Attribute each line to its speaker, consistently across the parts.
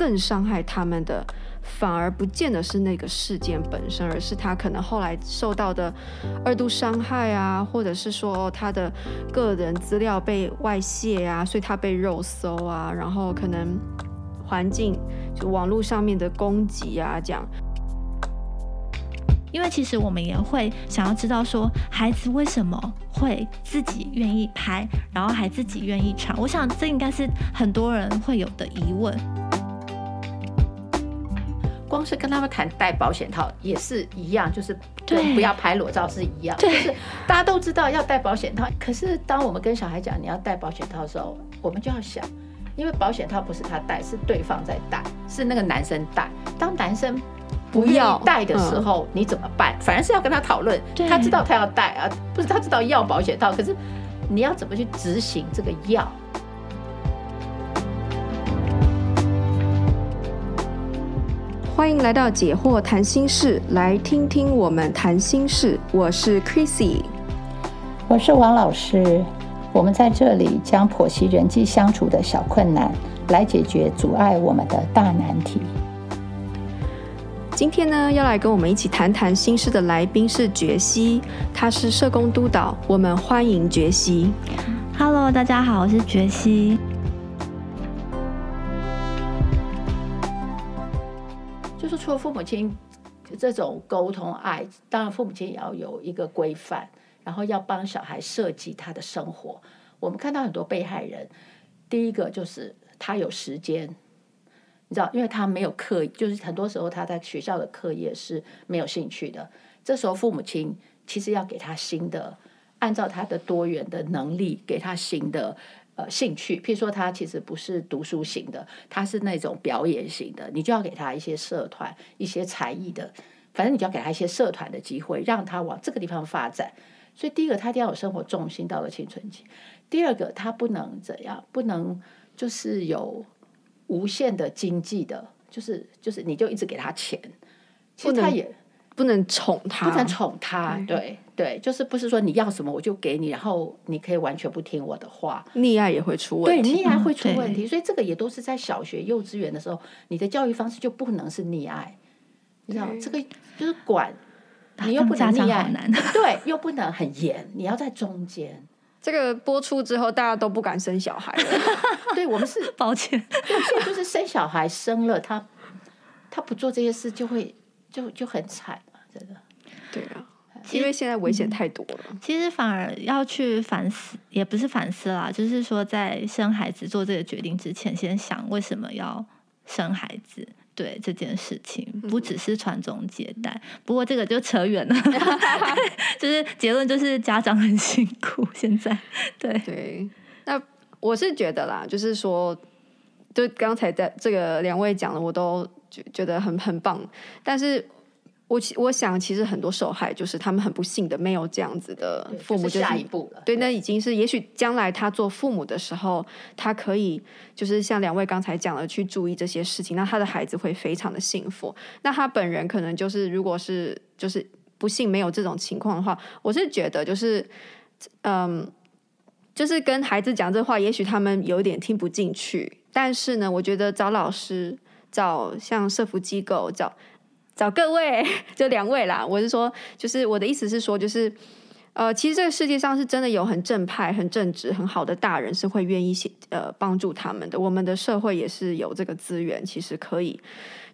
Speaker 1: 更伤害他们的，反而不见得是那个事件本身，而是他可能后来受到的二度伤害啊，或者是说他的个人资料被外泄啊，所以他被肉搜啊，然后可能环境就网络上面的攻击啊，这样。
Speaker 2: 因为其实我们也会想要知道，说孩子为什么会自己愿意拍，然后还自己愿意传。我想这应该是很多人会有的疑问。
Speaker 3: 光是跟他们谈戴保险套也是一样，就是对，不要拍裸照是一样，就是大家都知道要戴保险套。可是当我们跟小孩讲你要戴保险套的时候，我们就要想，因为保险套不是他戴，是对方在戴，是那个男生戴。当男生不要戴的时候，你怎么办？反而是要跟他讨论。他知道他要戴啊，不是他知道要保险套，可是你要怎么去执行这个要？
Speaker 1: 欢迎来到解惑谈心事，来听听我们谈心事。我是 Chrissy，
Speaker 3: 我是王老师。我们在这里将剖析人际相处的小困难，来解决阻碍我们的大难题。
Speaker 1: 今天呢，要来跟我们一起谈谈心事的来宾是觉西，他是社工督导，我们欢迎觉西。
Speaker 2: Hello，大家好，我是觉西。
Speaker 3: 就是除了父母亲这种沟通爱，当然父母亲也要有一个规范，然后要帮小孩设计他的生活。我们看到很多被害人，第一个就是他有时间。你知道，因为他没有课，就是很多时候他在学校的课业是没有兴趣的。这时候父母亲其实要给他新的，按照他的多元的能力，给他新的呃兴趣。譬如说，他其实不是读书型的，他是那种表演型的，你就要给他一些社团、一些才艺的，反正你就要给他一些社团的机会，让他往这个地方发展。所以，第一个，他一定要有生活重心，到了青春期；第二个，他不能怎样，不能就是有。无限的经济的，就是就是，你就一直给他钱，其实他也
Speaker 1: 不能宠他，
Speaker 3: 不能宠他，对。对，就是不是说你要什么我就给你，然后你可以完全不听我的话，
Speaker 1: 溺爱也会出问题，
Speaker 3: 对，溺爱会出问题，所以这个也都是在小学、幼稚园的时候，你的教育方式就不能是溺爱，你知道，这个就是管，你 又不能溺爱，对，又不能很严，你要在中间。
Speaker 1: 这个播出之后，大家都不敢生小孩了。
Speaker 3: 对，我们是
Speaker 2: 抱歉，
Speaker 3: 就是生小孩生了他，他不做这些事就会就就很惨嘛，真的。
Speaker 1: 对啊，因为现在危险太多了。
Speaker 2: 其实反而要去反思，也不是反思啦，就是说在生孩子做这个决定之前，先想为什么要生孩子。对这件事情，不只是传宗接代，嗯、不过这个就扯远了。就是结论就是家长很辛苦，现在对
Speaker 1: 对。那我是觉得啦，就是说，就刚才在这个两位讲的，我都觉觉得很很棒，但是。我我想，其实很多受害就是他们很不幸的没有这样子的父母，就是
Speaker 3: 下一步了。
Speaker 1: 对，那已经是也许将来他做父母的时候，他可以就是像两位刚才讲的去注意这些事情，那他的孩子会非常的幸福。那他本人可能就是如果是就是不幸没有这种情况的话，我是觉得就是嗯，就是跟孩子讲这话，也许他们有点听不进去。但是呢，我觉得找老师、找像社福机构找。找各位，就两位啦。我是说，就是我的意思是说，就是呃，其实这个世界上是真的有很正派、很正直、很好的大人，是会愿意呃帮助他们的。我们的社会也是有这个资源，其实可以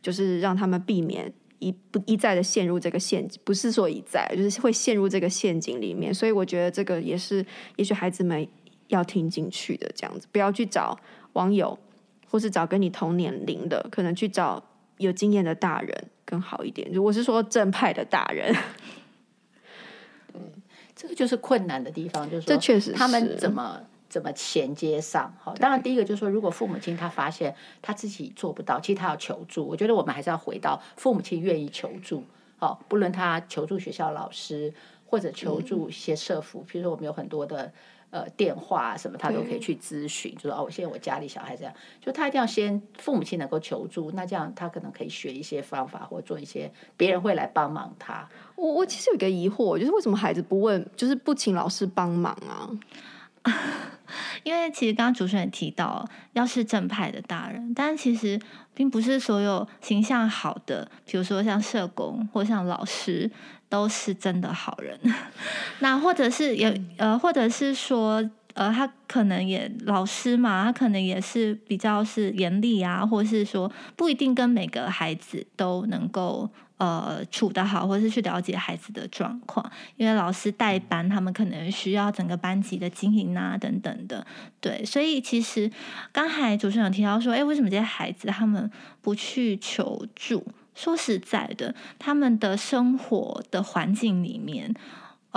Speaker 1: 就是让他们避免一不一再的陷入这个陷阱，不是说一再，就是会陷入这个陷阱里面。所以我觉得这个也是，也许孩子们要听进去的，这样子不要去找网友，或是找跟你同年龄的，可能去找有经验的大人。更好一点，如果是说正派的大人，
Speaker 3: 对，这个就是困难的地方，就是说，
Speaker 1: 这确实
Speaker 3: 他们怎么怎么衔接上？好，当然第一个就是说，如果父母亲他发现他自己做不到，其实他要求助。我觉得我们还是要回到父母亲愿意求助，好，不论他求助学校老师或者求助一些社福，比如说我们有很多的。呃，电话什么他都可以去咨询，就说哦，我现在我家里小孩这样，就他一定要先父母亲能够求助，那这样他可能可以学一些方法，或做一些别人会来帮忙他。
Speaker 1: 我我其实有一个疑惑，就是为什么孩子不问，就是不请老师帮忙啊？
Speaker 2: 因为其实刚刚主持人也提到，要是正派的大人，但其实并不是所有形象好的，比如说像社工或像老师，都是真的好人。那或者是有呃，或者是说。呃，他可能也老师嘛，他可能也是比较是严厉啊，或是说不一定跟每个孩子都能够呃处得好，或是去了解孩子的状况。因为老师带班，他们可能需要整个班级的经营啊等等的。对，所以其实刚才主持人有提到说，哎，为什么这些孩子他们不去求助？说实在的，他们的生活的环境里面。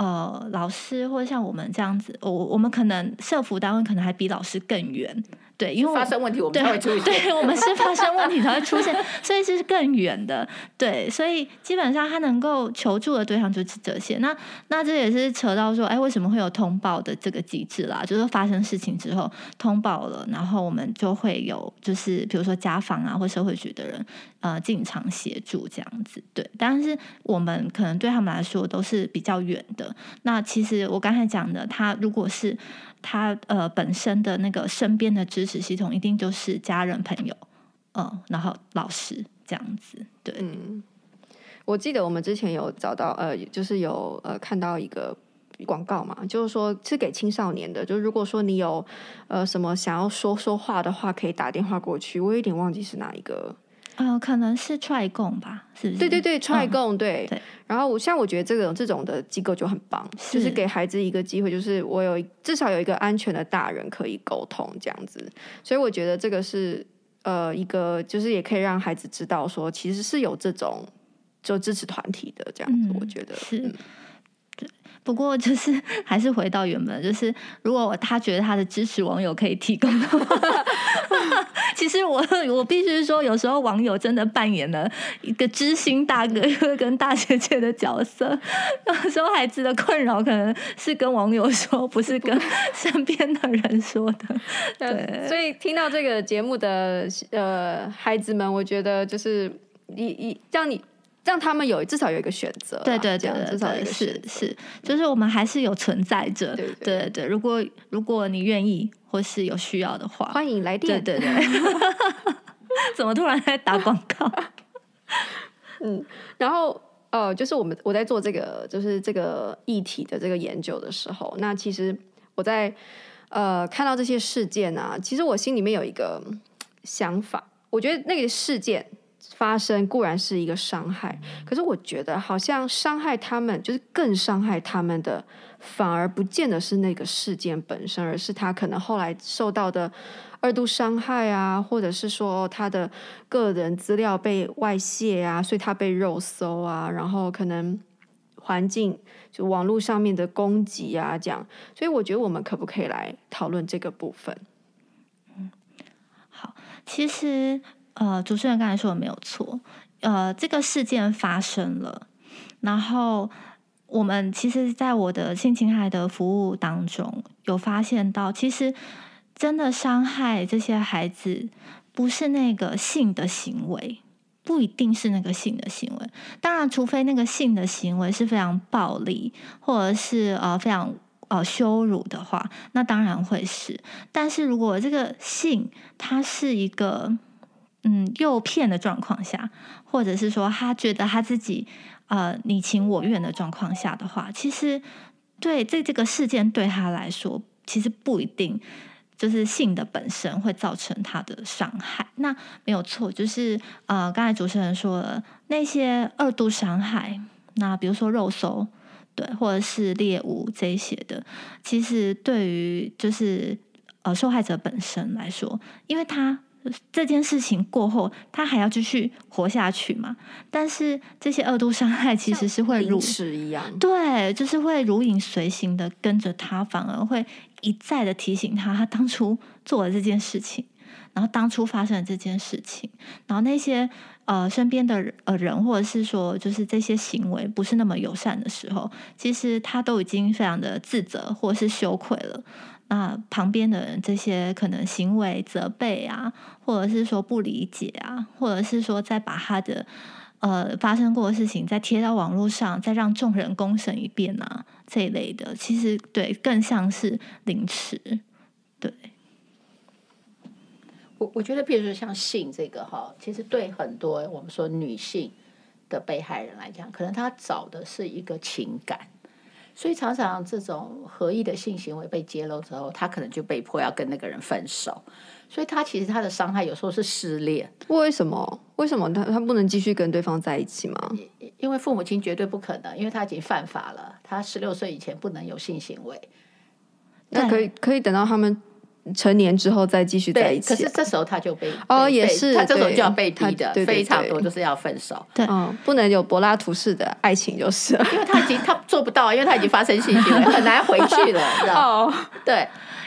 Speaker 2: 呃，老师或者像我们这样子，我我们可能社福单位可能还比老师更远。对，因为
Speaker 3: 发生问题我们才会出 现。
Speaker 2: 对，我们是发生问题才会出现，所以是更远的。对，所以基本上他能够求助的对象就是这些。那那这也是扯到说，哎，为什么会有通报的这个机制啦？就是发生事情之后通报了，然后我们就会有，就是比如说家访啊，或社会局的人呃进场协助这样子。对，但是我们可能对他们来说都是比较远的。那其实我刚才讲的，他如果是。他呃本身的那个身边的支持系统一定就是家人朋友，嗯、呃，然后老师这样子，对。
Speaker 1: 嗯，我记得我们之前有找到呃，就是有呃看到一个广告嘛，就是说是给青少年的，就是如果说你有呃什么想要说说话的话，可以打电话过去。我有点忘记是哪一个。
Speaker 2: 呃，可能是踹供吧，是不是？
Speaker 1: 对对对，踹共，对。
Speaker 2: 对。
Speaker 1: 然后我，像我觉得这种这种的机构就很棒，是就是给孩子一个机会，就是我有至少有一个安全的大人可以沟通这样子。所以我觉得这个是呃一个，就是也可以让孩子知道说，其实是有这种就支持团体的这样子。嗯、我觉得
Speaker 2: 是。嗯不过就是 还是回到原本，就是如果他觉得他的支持网友可以提供的话，其实我我必须说，有时候网友真的扮演了一个知心大哥 跟大姐姐的角色。有时候孩子的困扰可能是跟网友说，不是跟身边的人说的。对，
Speaker 1: 所以听到这个节目的呃孩子们，我觉得就是你你让你。让他们有至少有一个选择，
Speaker 2: 对对对，至少有一个是是，就是我们还是有存在着，对对对，对。如果如果你愿意或是有需要的话，
Speaker 1: 欢迎来电。
Speaker 2: 对对对，怎么突然在打广告？
Speaker 1: 嗯，然后呃，就是我们我在做这个就是这个议题的这个研究的时候，那其实我在呃看到这些事件啊，其实我心里面有一个想法，我觉得那个事件。发生固然是一个伤害，可是我觉得好像伤害他们，就是更伤害他们的，反而不见得是那个事件本身，而是他可能后来受到的二度伤害啊，或者是说他的个人资料被外泄啊，所以他被肉搜啊，然后可能环境就网络上面的攻击啊，这样，所以我觉得我们可不可以来讨论这个部分？
Speaker 2: 嗯，好，其实。呃，主持人刚才说的没有错。呃，这个事件发生了，然后我们其实，在我的性侵害的服务当中，有发现到，其实真的伤害这些孩子，不是那个性的行为，不一定是那个性的行为。当然，除非那个性的行为是非常暴力，或者是呃非常呃羞辱的话，那当然会是。但是如果这个性，它是一个嗯，诱骗的状况下，或者是说他觉得他自己呃你情我愿的状况下的话，其实对这这个事件对他来说，其实不一定就是性的本身会造成他的伤害。那没有错，就是呃刚才主持人说了那些二度伤害，那比如说肉搜，对，或者是猎物这些的，其实对于就是呃受害者本身来说，因为他。这件事情过后，他还要继续活下去嘛？但是这些恶度伤害其实是会如
Speaker 1: 此一样，
Speaker 2: 对，就是会如影随形的跟着他，反而会一再的提醒他，他当初做了这件事情，然后当初发生了这件事情，然后那些呃身边的呃人，或者是说就是这些行为不是那么友善的时候，其实他都已经非常的自责或是羞愧了。那旁边的人这些可能行为责备啊，或者是说不理解啊，或者是说再把他的呃发生过的事情再贴到网络上，再让众人公审一遍啊，这一类的，其实对更像是凌迟，对。
Speaker 3: 我我觉得，比如说像性这个哈，其实对很多我们说女性的被害人来讲，可能她找的是一个情感，所以常常这种合意的性行为被揭露之后，他可能就被迫要跟那个人分手，所以他其实他的伤害有时候是失恋。
Speaker 1: 为什么？为什么他他不能继续跟对方在一起吗？
Speaker 3: 因为父母亲绝对不可能，因为他已经犯法了，他十六岁以前不能有性行为。
Speaker 1: 那可以可以等到他们。成年之后再继续在一起，
Speaker 3: 可是这时候他就被
Speaker 1: 哦，也是
Speaker 3: 他这时候就要被逼的，非常多就是要分手，
Speaker 2: 对，
Speaker 1: 嗯，不能有柏拉图式的爱情就是，
Speaker 3: 因为他已经他做不到，因为他已经发生性行为，很难回去了，知道
Speaker 1: 哦，
Speaker 3: 对。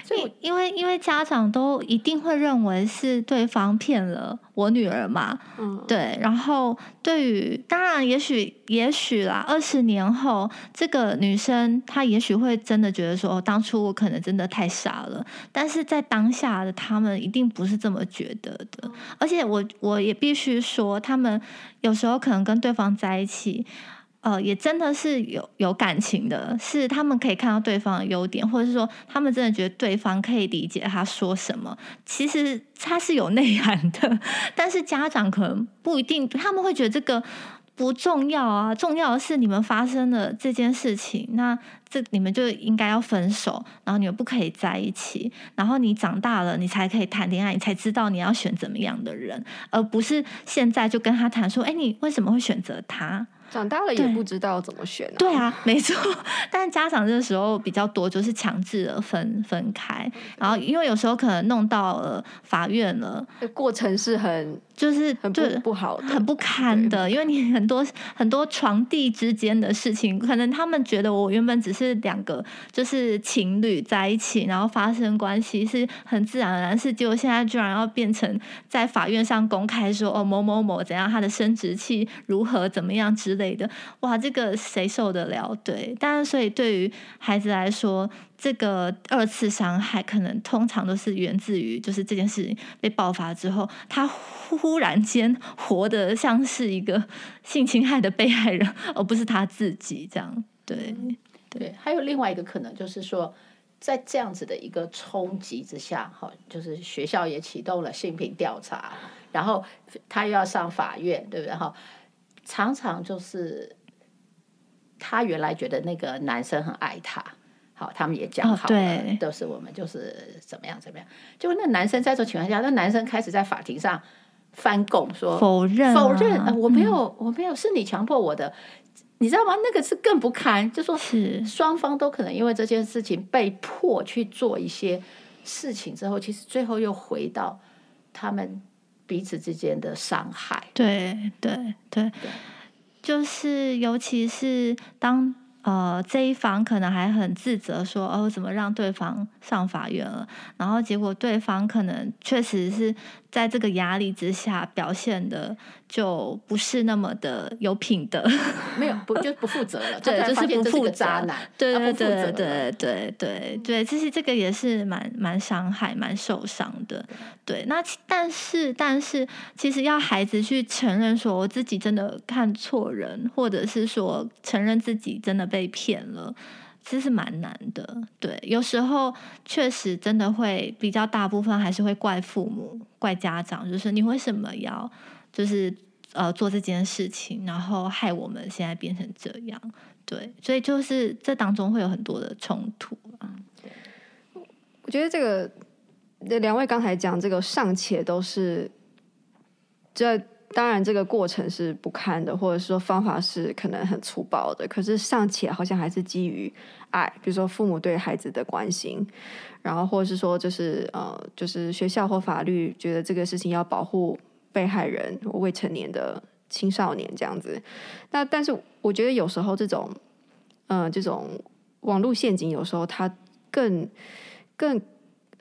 Speaker 2: 因因为因为家长都一定会认为是对方骗了我女儿嘛，嗯，对。然后对于当然也许也许啦，二十年后这个女生她也许会真的觉得说，哦，当初我可能真的太傻了。但是在当下的他们一定不是这么觉得的。而且我我也必须说，他们有时候可能跟对方在一起。呃，也真的是有有感情的，是他们可以看到对方的优点，或者是说他们真的觉得对方可以理解他说什么。其实他是有内涵的，但是家长可能不一定，他们会觉得这个不重要啊。重要的是你们发生了这件事情，那这你们就应该要分手，然后你们不可以在一起，然后你长大了，你才可以谈恋爱，你才知道你要选怎么样的人，而不是现在就跟他谈说，哎，你为什么会选择他？
Speaker 1: 长大了也不知道怎么选啊。
Speaker 2: 对啊，没错。但家长这个时候比较多，就是强制的分分开，然后因为有时候可能弄到了法院了，
Speaker 1: 过程是很。
Speaker 2: 就是
Speaker 1: 很不不好的，
Speaker 2: 很不堪的，因为你很多 很多床地之间的事情，可能他们觉得我原本只是两个就是情侣在一起，然后发生关系是很自然而然的事，结果现在居然要变成在法院上公开说哦某某某怎样，他的生殖器如何怎么样之类的，哇，这个谁受得了？对，但是所以对于孩子来说。这个二次伤害可能通常都是源自于，就是这件事情被爆发之后，他忽然间活得像是一个性侵害的被害人，而不是他自己这样。对
Speaker 3: 对，还有另外一个可能就是说，在这样子的一个冲击之下，哈，就是学校也启动了性平调查，然后他又要上法院，对不对？哈，常常就是他原来觉得那个男生很爱他。好，他们也讲好了，哦、对，都是我们就是怎么样怎么样。结果那男生在这种情况下，那男生开始在法庭上翻供说
Speaker 2: 否认、啊、
Speaker 3: 否认、呃，我没有、嗯、我没有，是你强迫我的，你知道吗？那个是更不堪，就说是双方都可能因为这件事情被迫去做一些事情之后，其实最后又回到他们彼此之间的伤害。
Speaker 2: 对对对，就是尤其是当。呃，这一方可能还很自责，说哦，怎么让对方上法院了？然后结果对方可能确实是。在这个压力之下，表现的就不是那么的有品德，
Speaker 3: 没有不就不负责了，
Speaker 2: 对，就是不负
Speaker 3: 渣男，
Speaker 2: 对对对对对对对，其实这个也是蛮蛮伤害、蛮受伤的。对，那但是但是，其实要孩子去承认说我自己真的看错人，或者是说承认自己真的被骗了。其实蛮难的，对，有时候确实真的会比较大部分还是会怪父母、怪家长，就是你为什么要就是呃做这件事情，然后害我们现在变成这样，对，所以就是这当中会有很多的冲突啊。
Speaker 1: 我觉得这个两位刚才讲这个尚且都是这。当然，这个过程是不堪的，或者说方法是可能很粗暴的。可是尚且好像还是基于爱，比如说父母对孩子的关心，然后或者是说就是呃，就是学校或法律觉得这个事情要保护被害人或未成年的青少年这样子。那但是我觉得有时候这种呃这种网络陷阱，有时候它更更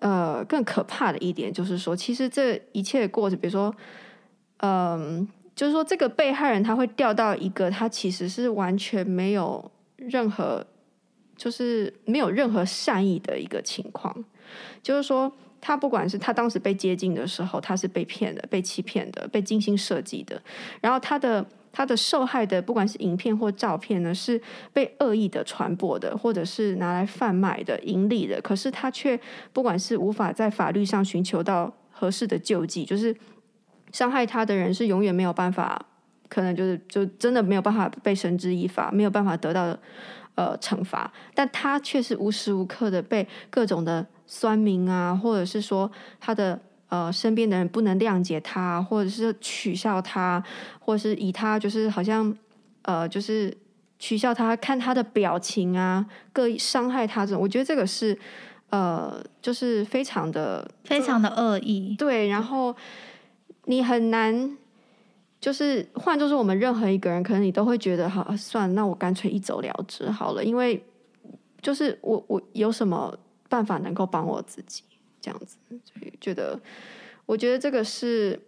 Speaker 1: 呃更可怕的一点就是说，其实这一切的过程，比如说。嗯，就是说，这个被害人他会掉到一个他其实是完全没有任何，就是没有任何善意的一个情况。就是说，他不管是他当时被接近的时候，他是被骗的、被欺骗的、被精心设计的，然后他的他的受害的不管是影片或照片呢，是被恶意的传播的，或者是拿来贩卖的、盈利的，可是他却不管是无法在法律上寻求到合适的救济，就是伤害他的人是永远没有办法，可能就是就真的没有办法被绳之以法，没有办法得到呃惩罚，但他却是无时无刻的被各种的酸民啊，或者是说他的。呃，身边的人不能谅解他，或者是取笑他，或者是以他就是好像呃，就是取笑他，看他的表情啊，各伤害他这种，我觉得这个是呃，就是非常的
Speaker 2: 非常的恶意。
Speaker 1: 对，然后你很难，就是换作是我们任何一个人，可能你都会觉得，好，算了，那我干脆一走了之好了，因为就是我我有什么办法能够帮我自己？这样子，所以觉得，我觉得这个是，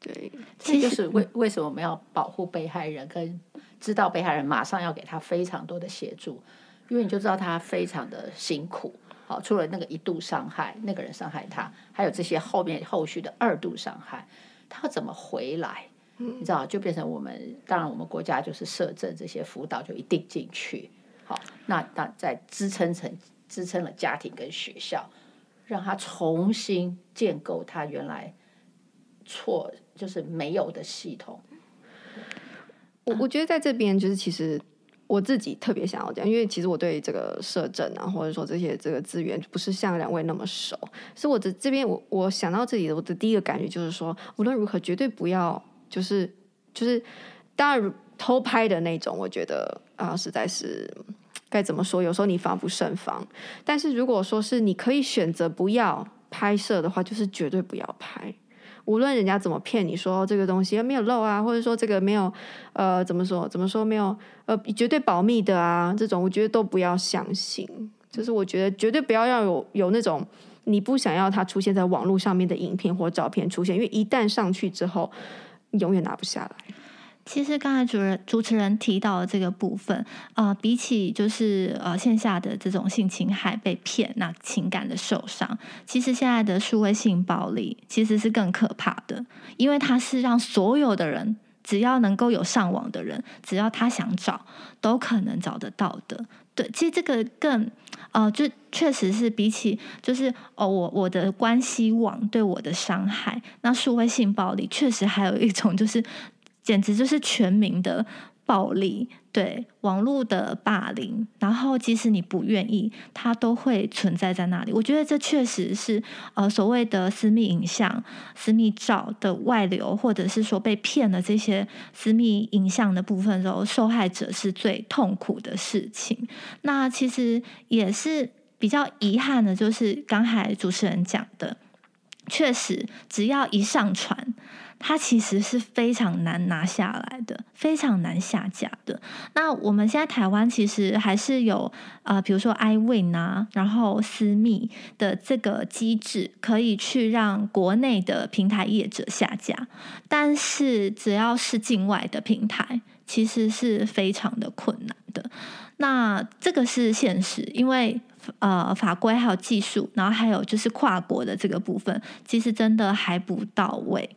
Speaker 1: 对，
Speaker 3: 其实就是为为什么我们要保护被害人，跟知道被害人马上要给他非常多的协助，因为你就知道他非常的辛苦。好，除了那个一度伤害，那个人伤害他，还有这些后面后续的二度伤害，他要怎么回来？你知道，就变成我们当然我们国家就是社政这些辅导就一定进去。好，那那再支撑层。支撑了家庭跟学校，让他重新建构他原来错就是没有的系统。
Speaker 1: 我我觉得在这边就是其实我自己特别想要讲，因为其实我对这个社政啊，或者说这些这个资源不是像两位那么熟，所以我的这边我我想到这里的我的第一个感觉就是说，无论如何绝对不要就是就是当然偷拍的那种，我觉得啊实在是。该怎么说？有时候你防不胜防，但是如果说是你可以选择不要拍摄的话，就是绝对不要拍。无论人家怎么骗你说这个东西没有漏啊，或者说这个没有呃怎么说怎么说没有呃绝对保密的啊，这种我觉得都不要相信。就是我觉得绝对不要要有有那种你不想要它出现在网络上面的影片或照片出现，因为一旦上去之后，永远拿不下来。
Speaker 2: 其实刚才主人主持人提到的这个部分，呃，比起就是呃线下的这种性侵害被骗，那情感的受伤，其实现在的数位性暴力其实是更可怕的，因为它是让所有的人，只要能够有上网的人，只要他想找，都可能找得到的。对，其实这个更呃，就确实是比起就是哦，我我的关系网对我的伤害，那数位性暴力确实还有一种就是。简直就是全民的暴力，对网络的霸凌，然后即使你不愿意，它都会存在在那里。我觉得这确实是呃所谓的私密影像、私密照的外流，或者是说被骗了这些私密影像的部分时候，受害者是最痛苦的事情。那其实也是比较遗憾的，就是刚才主持人讲的，确实只要一上传。它其实是非常难拿下来的，非常难下架的。那我们现在台湾其实还是有呃，比如说 iWin 啊，然后私密的这个机制，可以去让国内的平台业者下架。但是只要是境外的平台，其实是非常的困难的。那这个是现实，因为呃法规还有技术，然后还有就是跨国的这个部分，其实真的还不到位。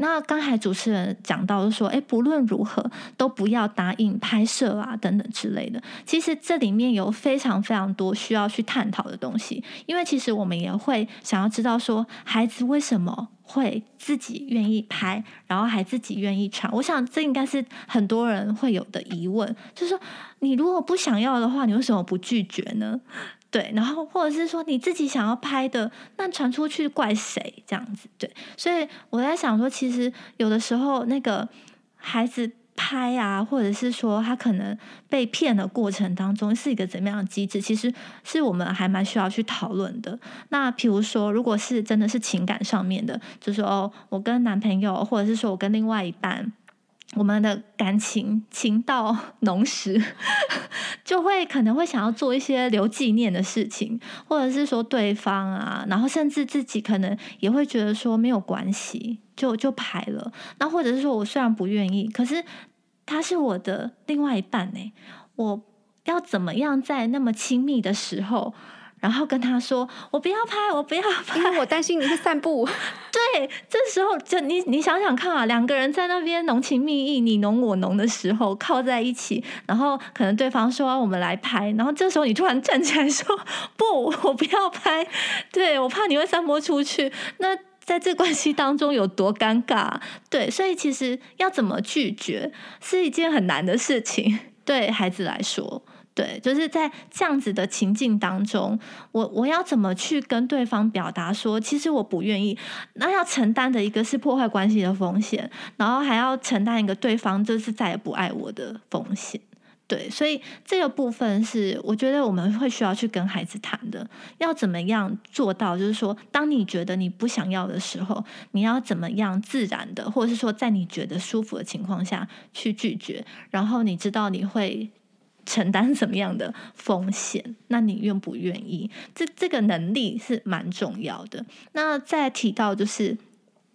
Speaker 2: 那刚才主持人讲到说，哎，不论如何都不要答应拍摄啊，等等之类的。其实这里面有非常非常多需要去探讨的东西，因为其实我们也会想要知道说，孩子为什么会自己愿意拍，然后还自己愿意传。我想这应该是很多人会有的疑问，就是说，你如果不想要的话，你为什么不拒绝呢？对，然后或者是说你自己想要拍的，那传出去怪谁？这样子，对，所以我在想说，其实有的时候那个孩子拍啊，或者是说他可能被骗的过程当中是一个怎么样的机制，其实是我们还蛮需要去讨论的。那比如说，如果是真的是情感上面的，就是哦，我跟男朋友，或者是说我跟另外一半。我们的感情情到浓时，就会可能会想要做一些留纪念的事情，或者是说对方啊，然后甚至自己可能也会觉得说没有关系，就就排了。那或者是说我虽然不愿意，可是他是我的另外一半呢，我要怎么样在那么亲密的时候，然后跟他说：“我不要拍，我不要拍，
Speaker 1: 因为我担心你会散步。”
Speaker 2: 对，这时候就你你想想看啊，两个人在那边浓情蜜意、你侬我侬的时候，靠在一起，然后可能对方说、啊：“我们来拍。”然后这时候你突然站起来说：“不，我不要拍。”对，我怕你会散播出去。那在这关系当中有多尴尬？对，所以其实要怎么拒绝是一件很难的事情，对孩子来说。对，就是在这样子的情境当中，我我要怎么去跟对方表达说，其实我不愿意，那要承担的一个是破坏关系的风险，然后还要承担一个对方就是再也不爱我的风险。对，所以这个部分是我觉得我们会需要去跟孩子谈的，要怎么样做到，就是说，当你觉得你不想要的时候，你要怎么样自然的，或者是说在你觉得舒服的情况下去拒绝，然后你知道你会。承担什么样的风险？那你愿不愿意？这这个能力是蛮重要的。那再提到就是，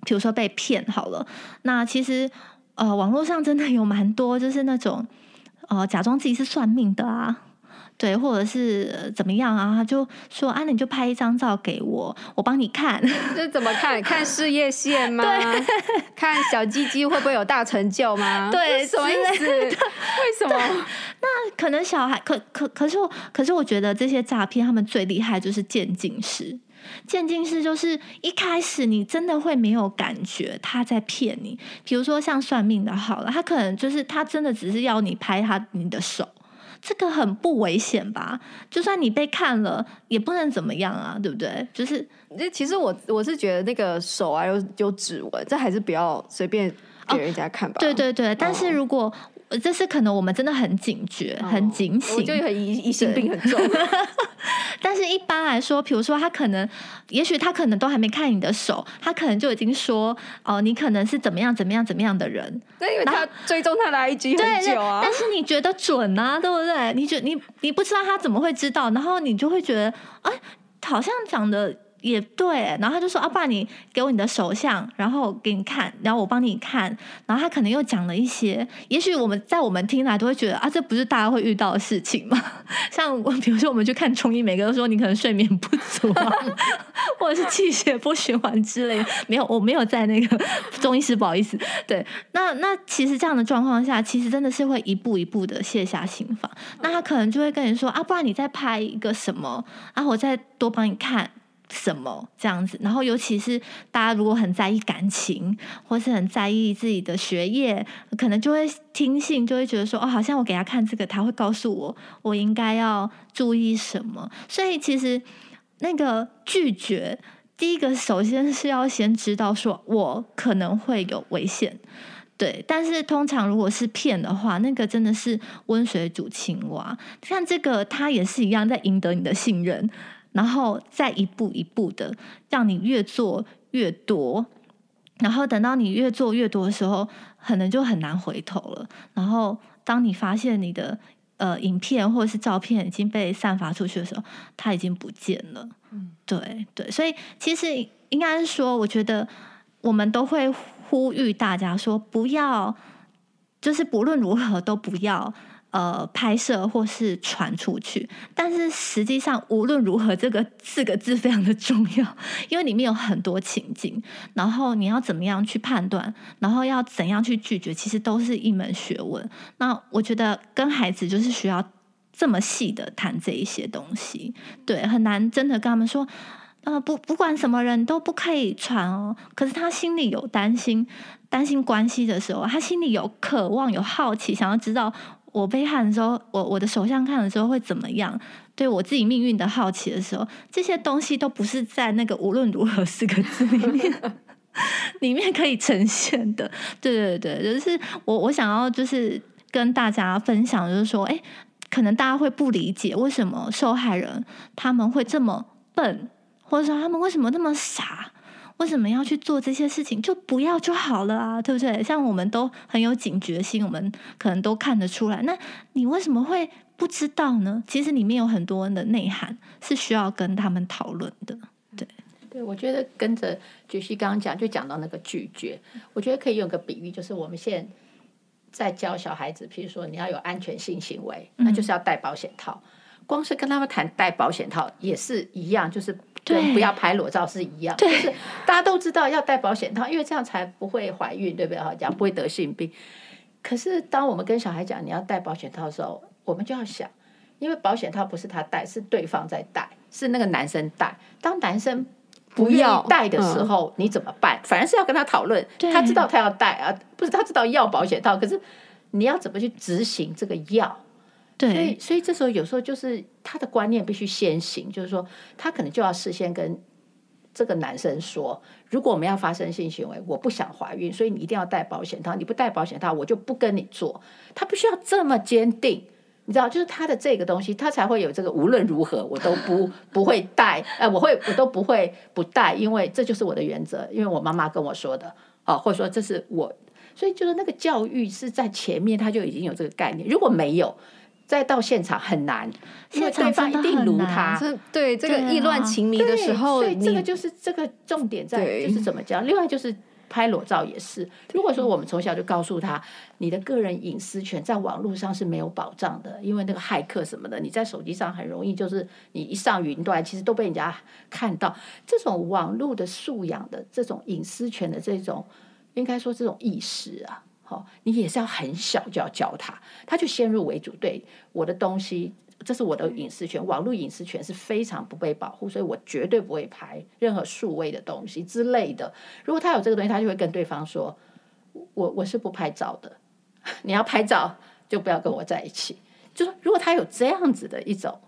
Speaker 2: 比如说被骗好了，那其实呃，网络上真的有蛮多，就是那种呃，假装自己是算命的啊。对，或者是怎么样啊？他就说：“啊，你就拍一张照给我，我帮你看。”
Speaker 1: 这怎么看？看事业线吗？对看小鸡鸡会不会有大成就吗？
Speaker 2: 对，
Speaker 1: 什么意思？为什么？
Speaker 2: 那可能小孩可可可是我可是我觉得这些诈骗他们最厉害就是渐进式，渐进式就是一开始你真的会没有感觉他在骗你。比如说像算命的，好了，他可能就是他真的只是要你拍他你的手。这个很不危险吧？就算你被看了，也不能怎么样啊，对不对？就是，
Speaker 1: 其实我我是觉得那个手啊有有指纹，这还是不要随便给人家看吧。
Speaker 2: 哦、对对对，但是如果。哦这是可能我们真的很警觉、哦、很警醒，
Speaker 1: 我就很疑疑心病很重。
Speaker 2: 但是一般来说，比如说他可能，也许他可能都还没看你的手，他可能就已经说哦，你可能是怎么样怎么样怎么样的人。
Speaker 1: 那因为他追踪他的 IG 很久啊。
Speaker 2: 但是你觉得准啊，对不对？你觉你你不知道他怎么会知道，然后你就会觉得哎，好像长得。也对，然后他就说：“阿、啊、爸，你给我你的手相，然后给你看，然后我帮你看。”然后他可能又讲了一些，也许我们在我们听来都会觉得啊，这不是大家会遇到的事情吗？像我，比如说我们去看中医，每个都说你可能睡眠不足啊，或者是气血不循环之类。没有，我没有在那个中医师，不好意思。对，那那其实这样的状况下，其实真的是会一步一步的卸下心防。那他可能就会跟你说：“啊，不然你再拍一个什么啊，我再多帮你看。”什么这样子？然后尤其是大家如果很在意感情，或是很在意自己的学业，可能就会听信，就会觉得说，哦，好像我给他看这个，他会告诉我我应该要注意什么。所以其实那个拒绝，第一个首先是要先知道说我可能会有危险，对。但是通常如果是骗的话，那个真的是温水煮青蛙。像这个，他也是一样在赢得你的信任。然后再一步一步的让你越做越多，然后等到你越做越多的时候，可能就很难回头了。然后当你发现你的呃影片或者是照片已经被散发出去的时候，它已经不见了。嗯，对对，所以其实应该是说，我觉得我们都会呼吁大家说，不要，就是不论如何都不要。呃，拍摄或是传出去，但是实际上无论如何，这个四个字非常的重要，因为里面有很多情境，然后你要怎么样去判断，然后要怎样去拒绝，其实都是一门学问。那我觉得跟孩子就是需要这么细的谈这一些东西，对，很难真的跟他们说，呃，不，不管什么人都不可以传哦。可是他心里有担心，担心关系的时候，他心里有渴望，有好奇，想要知道。我被看的时候，我我的手相看的时候会怎么样？对我自己命运的好奇的时候，这些东西都不是在那个无论如何四个字里面 里面可以呈现的。对对对，就是我我想要就是跟大家分享，就是说，哎，可能大家会不理解为什么受害人他们会这么笨，或者说他们为什么那么傻。为什么要去做这些事情？就不要就好了啊，对不对？像我们都很有警觉心，我们可能都看得出来。那你为什么会不知道呢？其实里面有很多的内涵是需要跟他们讨论的。对，
Speaker 3: 对，我觉得跟着菊西刚刚讲，就讲到那个拒绝，我觉得可以用个比喻，就是我们现在在教小孩子，譬如说你要有安全性行为，那就是要戴保险套。光是跟他们谈戴保险套也是一样，就是跟不要拍裸照是一样，就是大家都知道要戴保险套，因为这样才不会怀孕，对不对？好讲不会得性病。可是当我们跟小孩讲你要戴保险套的时候，我们就要想，因为保险套不是他戴，是对方在戴，是那个男生戴。当男生不要戴的时候，你怎么办？反而是要跟他讨论，他知道他要戴啊，不是他知道要保险套，可是你要怎么去执行这个要？对，所以所以这时候有时候就是他的观念必须先行，就是说他可能就要事先跟这个男生说，如果我们要发生性行为，我不想怀孕，所以你一定要戴保险套，你不戴保险套，我就不跟你做。他必须要这么坚定，你知道，就是他的这个东西，他才会有这个无论如何我都不 不会戴，呃，我会我都不会不带，因为这就是我的原则，因为我妈妈跟我说的，哦，或者说这是我，所以就是那个教育是在前面他就已经有这个概念，如果没有。再到现场很难，因为对方一定如他。
Speaker 1: 对这个意乱情迷的时候，
Speaker 3: 所以这个就是这个重点在，就是怎么讲？另外就是拍裸照也是。如果说我们从小就告诉他，你的个人隐私权在网络上是没有保障的，因为那个骇客什么的，你在手机上很容易就是你一上云端，其实都被人家看到。这种网络的素养的这种隐私权的这种，应该说这种意识啊。好，你也是要很小就要教他，他就先入为主，对我的东西，这是我的隐私权，网络隐私权是非常不被保护，所以我绝对不会拍任何数位的东西之类的。如果他有这个东西，他就会跟对方说：“我我是不拍照的，你要拍照就不要跟我在一起。”就是如果他有这样子的一种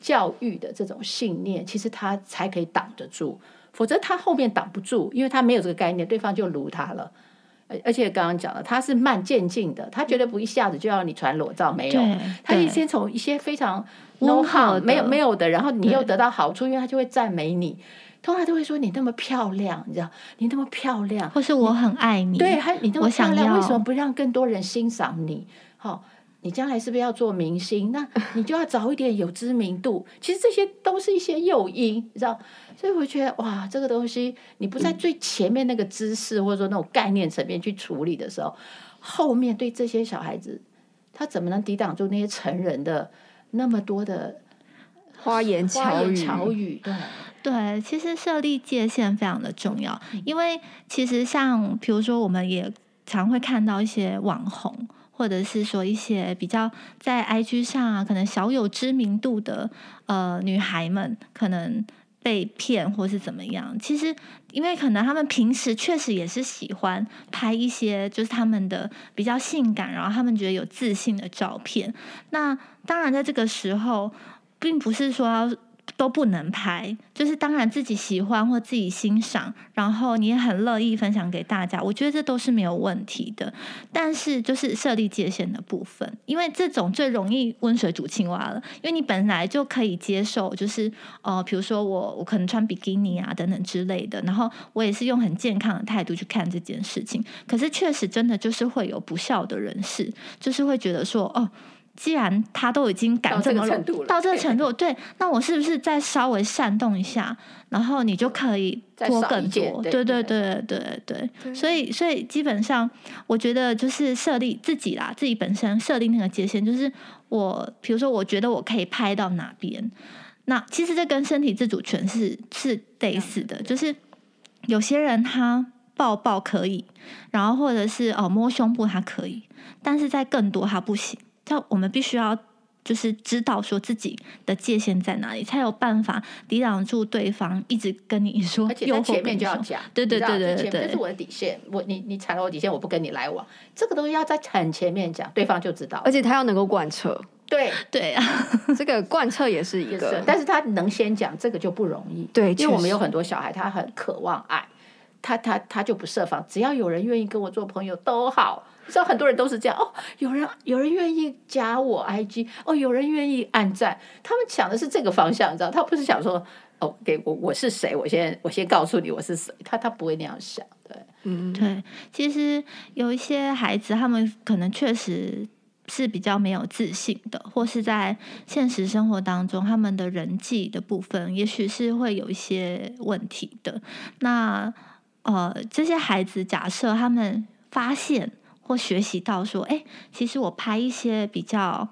Speaker 3: 教育的这种信念，其实他才可以挡得住，否则他后面挡不住，因为他没有这个概念，对方就卢他了。而且刚刚讲了，他是慢渐进的，他绝对不一下子就要你传裸照，没有，他先从一些非常 no harm 没有没有的，然后你又得到好处，因为他就会赞美你，通常都会说你那么漂亮，你知道，你那么漂亮，
Speaker 2: 或是我很爱你，
Speaker 3: 对，还你那么漂亮，为什么不让更多人欣赏你？好。你将来是不是要做明星？那你就要早一点有知名度。其实这些都是一些诱因，你知道？所以我觉得哇，这个东西你不在最前面那个知识或者说那种概念层面去处理的时候，后面对这些小孩子，他怎么能抵挡住那些成人的那么多的
Speaker 1: 花言巧语？
Speaker 3: 巧语对
Speaker 2: 对，其实设立界限非常的重要，因为其实像比如说，我们也常会看到一些网红。或者是说一些比较在 IG 上啊，可能小有知名度的呃女孩们，可能被骗或是怎么样。其实，因为可能他们平时确实也是喜欢拍一些就是他们的比较性感，然后他们觉得有自信的照片。那当然，在这个时候，并不是说。都不能拍，就是当然自己喜欢或自己欣赏，然后你也很乐意分享给大家，我觉得这都是没有问题的。但是就是设立界限的部分，因为这种最容易温水煮青蛙了，因为你本来就可以接受，就是呃，比如说我我可能穿比基尼啊等等之类的，然后我也是用很健康的态度去看这件事情。可是确实真的就是会有不肖的人士，就是会觉得说哦。既然他都已经敢这么，到这个程度，对，那我是不是再稍微煽动一下，然后你就可以多更多？对对对对对。所以所以基本上，我觉得就是设立自己啦，自己本身设定那个界限，就是我，比如说，我觉得我可以拍到哪边，那其实这跟身体自主权是是类似的，就是有些人他抱抱可以，然后或者是哦摸胸部他可以，但是在更多他不行。那我们必须要就是知道说自己的界限在哪里，才有办法抵挡住对方一直跟你说，
Speaker 3: 而且在前面就要讲，
Speaker 2: 对对对对对，
Speaker 3: 这是我的底线，我你你踩了我底线，我不跟你来往，这个东西要在很前面讲，对方就知道，
Speaker 1: 而且他要能够贯彻，
Speaker 3: 对
Speaker 2: 对啊，
Speaker 1: 这个贯彻也是一个是，
Speaker 3: 但是他能先讲，这个就不容易，
Speaker 1: 对，
Speaker 3: 因为我们有很多小孩，他很渴望爱，他他他就不设防，只要有人愿意跟我做朋友都好。知道很多人都是这样哦，有人有人愿意加我 IG 哦，有人愿意按赞，他们想的是这个方向，你知道？他不是想说哦，给我我是谁，我先我先告诉你我是谁，他他不会那样想，对，
Speaker 2: 嗯，对。其实有一些孩子，他们可能确实是比较没有自信的，或是在现实生活当中，他们的人际的部分，也许是会有一些问题的。那呃，这些孩子，假设他们发现。或学习到说，哎，其实我拍一些比较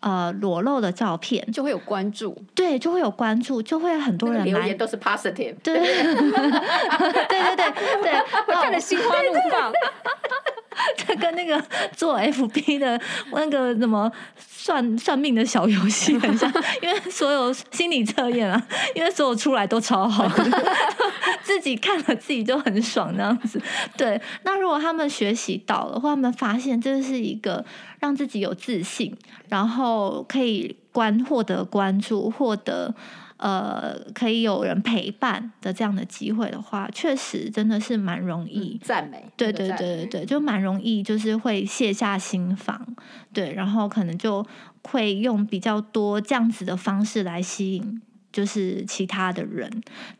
Speaker 2: 呃裸露的照片，
Speaker 1: 就会有关注，
Speaker 2: 对，就会有关注，就会很多人
Speaker 3: 留言都是 positive，
Speaker 2: 对对对对对对，
Speaker 1: 会 看得心花怒放。
Speaker 2: 这跟那个做 FB 的那个什么算算命的小游戏很像，因为所有心理测验啊，因为所有出来都超好，自己看了自己就很爽那样子。对，那如果他们学习到了，或他们发现这是一个让自己有自信，然后可以关获得关注，获得。呃，可以有人陪伴的这样的机会的话，确实真的是蛮容易
Speaker 3: 赞美。
Speaker 2: 对对对对对，就蛮容易，就是会卸下心防，对，然后可能就会用比较多这样子的方式来吸引，就是其他的人。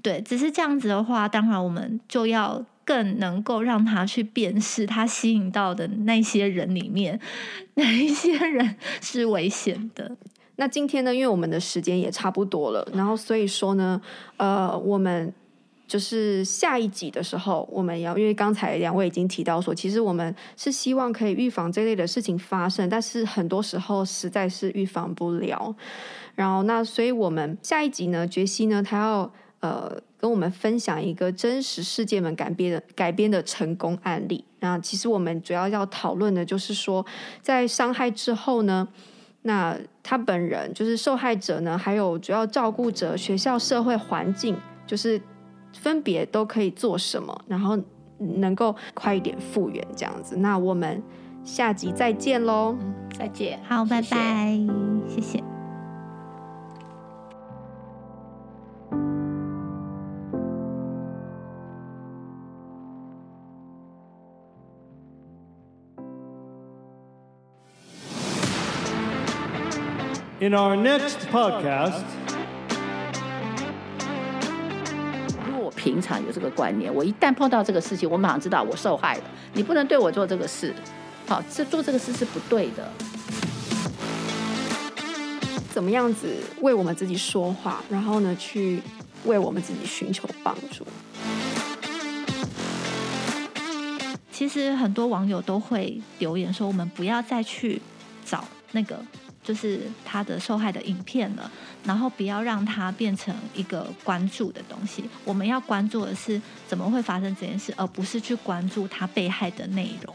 Speaker 2: 对，只是这样子的话，当然我们就要更能够让他去辨识他吸引到的那些人里面，哪一些人是危险的。
Speaker 1: 那今天呢，因为我们的时间也差不多了，然后所以说呢，呃，我们就是下一集的时候，我们要因为刚才两位已经提到说，其实我们是希望可以预防这类的事情发生，但是很多时候实在是预防不了。然后那所以我们下一集呢，杰西呢，他要呃跟我们分享一个真实事件们改编的改编的成功案例。那其实我们主要要讨论的就是说，在伤害之后呢。那他本人就是受害者呢，还有主要照顾者、学校、社会环境，就是分别都可以做什么，然后能够快一点复原这样子。那我们下集再见喽，
Speaker 3: 再见，
Speaker 2: 好，拜拜，谢谢。
Speaker 4: In our next podcast，
Speaker 3: 如果我平常有这个观念，我一旦碰到这个事情，我马上知道我受害了。你不能对我做这个事，好，这做这个事是不对的。
Speaker 1: 怎么样子为我们自己说话，然后呢，去为我们自己寻求帮助？
Speaker 2: 其实很多网友都会留言说，我们不要再去找那个。就是他的受害的影片了，然后不要让它变成一个关注的东西。我们要关注的是怎么会发生这件事，而不是去关注他被害的内容。